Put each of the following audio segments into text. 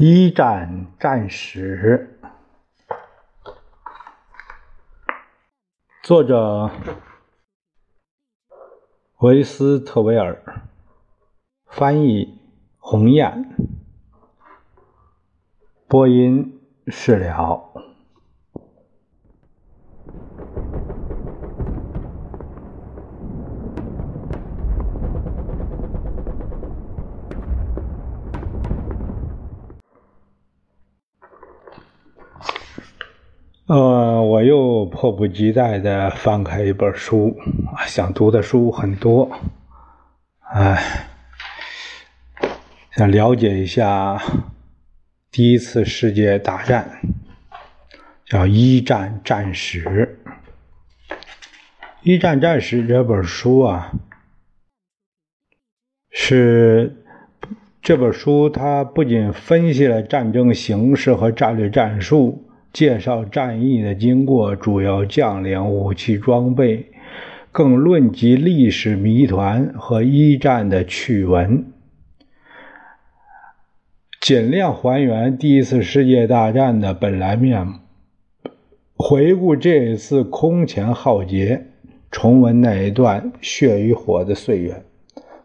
一战战史，作者维斯特维尔，翻译鸿雁，播音释了。迫不及待的翻开一本书，想读的书很多，哎，想了解一下第一次世界大战，叫《一战战史》。《一战战史》这本书啊，是这本书，它不仅分析了战争形势和战略战术。介绍战役的经过、主要将领、武器装备，更论及历史谜团和一战的趣闻，尽量还原第一次世界大战的本来面目，回顾这一次空前浩劫，重温那一段血与火的岁月，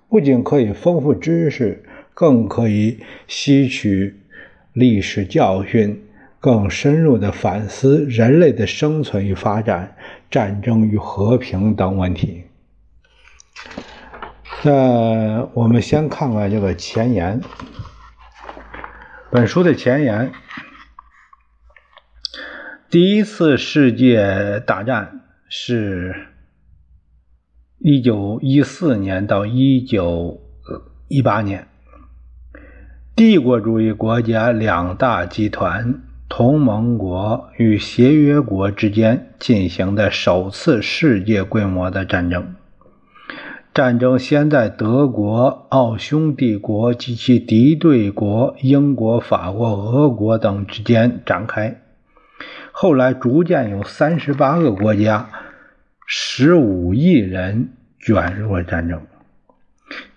不仅可以丰富知识，更可以吸取历史教训。更深入的反思人类的生存与发展、战争与和平等问题。那我们先看看这个前言。本书的前言：第一次世界大战是一九一四年到一九一八年，帝国主义国家两大集团。同盟国与协约国之间进行的首次世界规模的战争，战争先在德国、奥匈帝国及其敌对国英国、法国、俄国等之间展开，后来逐渐有三十八个国家、十五亿人卷入了战争。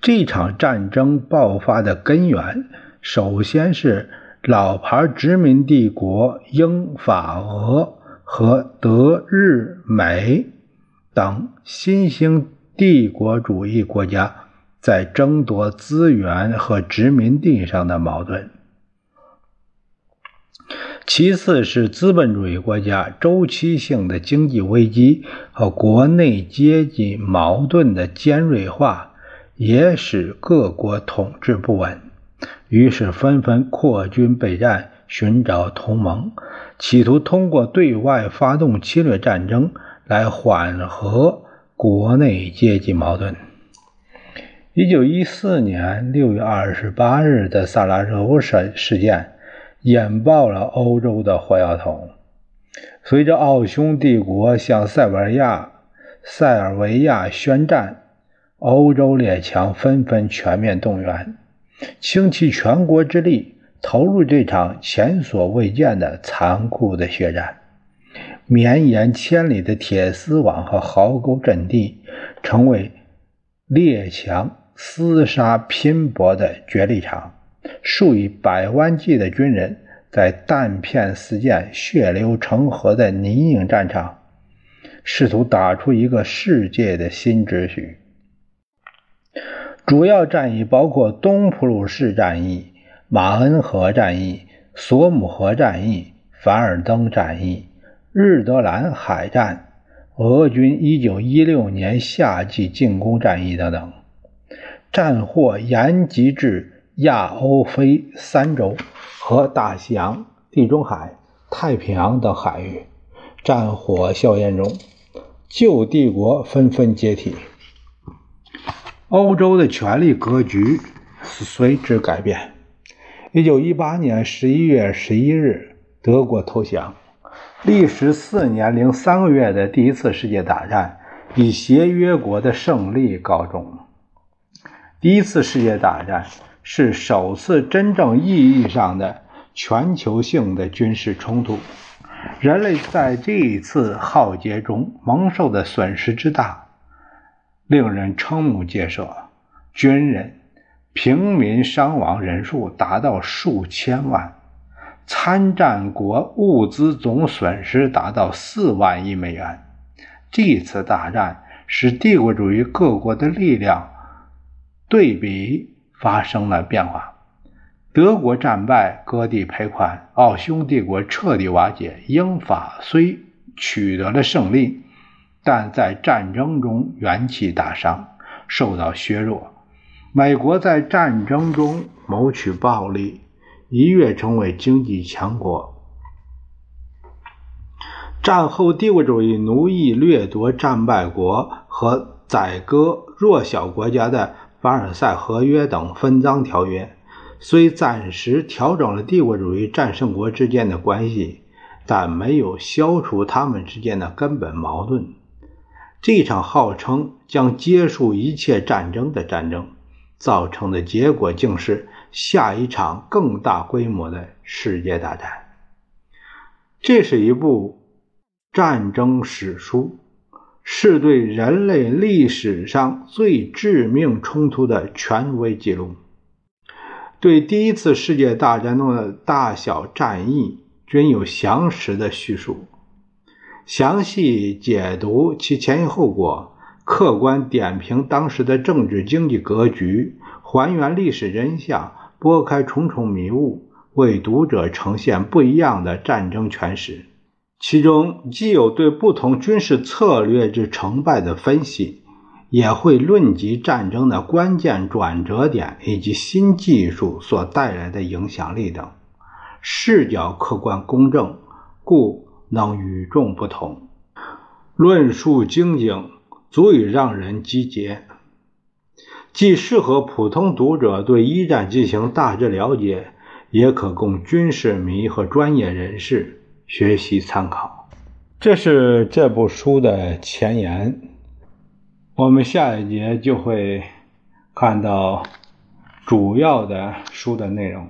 这场战争爆发的根源，首先是。老牌殖民帝国英法俄和德日美等新兴帝国主义国家在争夺资源和殖民地上的矛盾，其次是资本主义国家周期性的经济危机和国内阶级矛盾的尖锐化，也使各国统治不稳。于是纷纷扩军备战，寻找同盟，企图通过对外发动侵略战争来缓和国内阶级矛盾。一九一四年六月二十八日的萨拉热窝事事件引爆了欧洲的火药桶。随着奥匈帝国向塞尔维亚、塞尔维亚宣战，欧洲列强纷纷全面动员。倾其全国之力投入这场前所未见的残酷的血战，绵延千里的铁丝网和壕沟阵地成为列强厮杀拼搏的角力场，数以百万计的军人在弹片四溅、血流成河的泥泞战场，试图打出一个世界的新秩序。主要战役包括东普鲁士战役、马恩河战役、索姆河战役、凡尔登战役、日德兰海战、俄军1916年夏季进攻战役等等。战祸延及至亚欧非三洲和大西洋、地中海、太平洋等海域，战火硝烟中，旧帝国纷纷解体。欧洲的权力格局随之改变。一九一八年十一月十一日，德国投降。历时四年零三个月的第一次世界大战以协约国的胜利告终。第一次世界大战是首次真正意义上的全球性的军事冲突。人类在这一次浩劫中蒙受的损失之大。令人瞠目结舌，军人、平民伤亡人数达到数千万，参战国物资总损失达到四万亿美元。这次大战使帝国主义各国的力量对比发生了变化。德国战败，割地赔款，奥匈帝国彻底瓦解。英法虽取得了胜利，但在战争中元气大伤，受到削弱。美国在战争中谋取暴利，一跃成为经济强国。战后，帝国主义奴役掠夺战败国和宰割弱小国家的凡尔赛合约等分赃条约，虽暂时调整了帝国主义战胜国之间的关系，但没有消除他们之间的根本矛盾。这场号称将结束一切战争的战争。造成的结果竟是下一场更大规模的世界大战。这是一部战争史书，是对人类历史上最致命冲突的权威记录，对第一次世界大战中的大小战役均有详实的叙述，详细解读其前因后果。客观点评当时的政治经济格局，还原历史真相，拨开重重迷雾，为读者呈现不一样的战争诠释。其中既有对不同军事策略之成败的分析，也会论及战争的关键转折点以及新技术所带来的影响力等。视角客观公正，故能与众不同。论述精警。足以让人集结，既适合普通读者对一战进行大致了解，也可供军事迷和专业人士学习参考。这是这部书的前言，我们下一节就会看到主要的书的内容。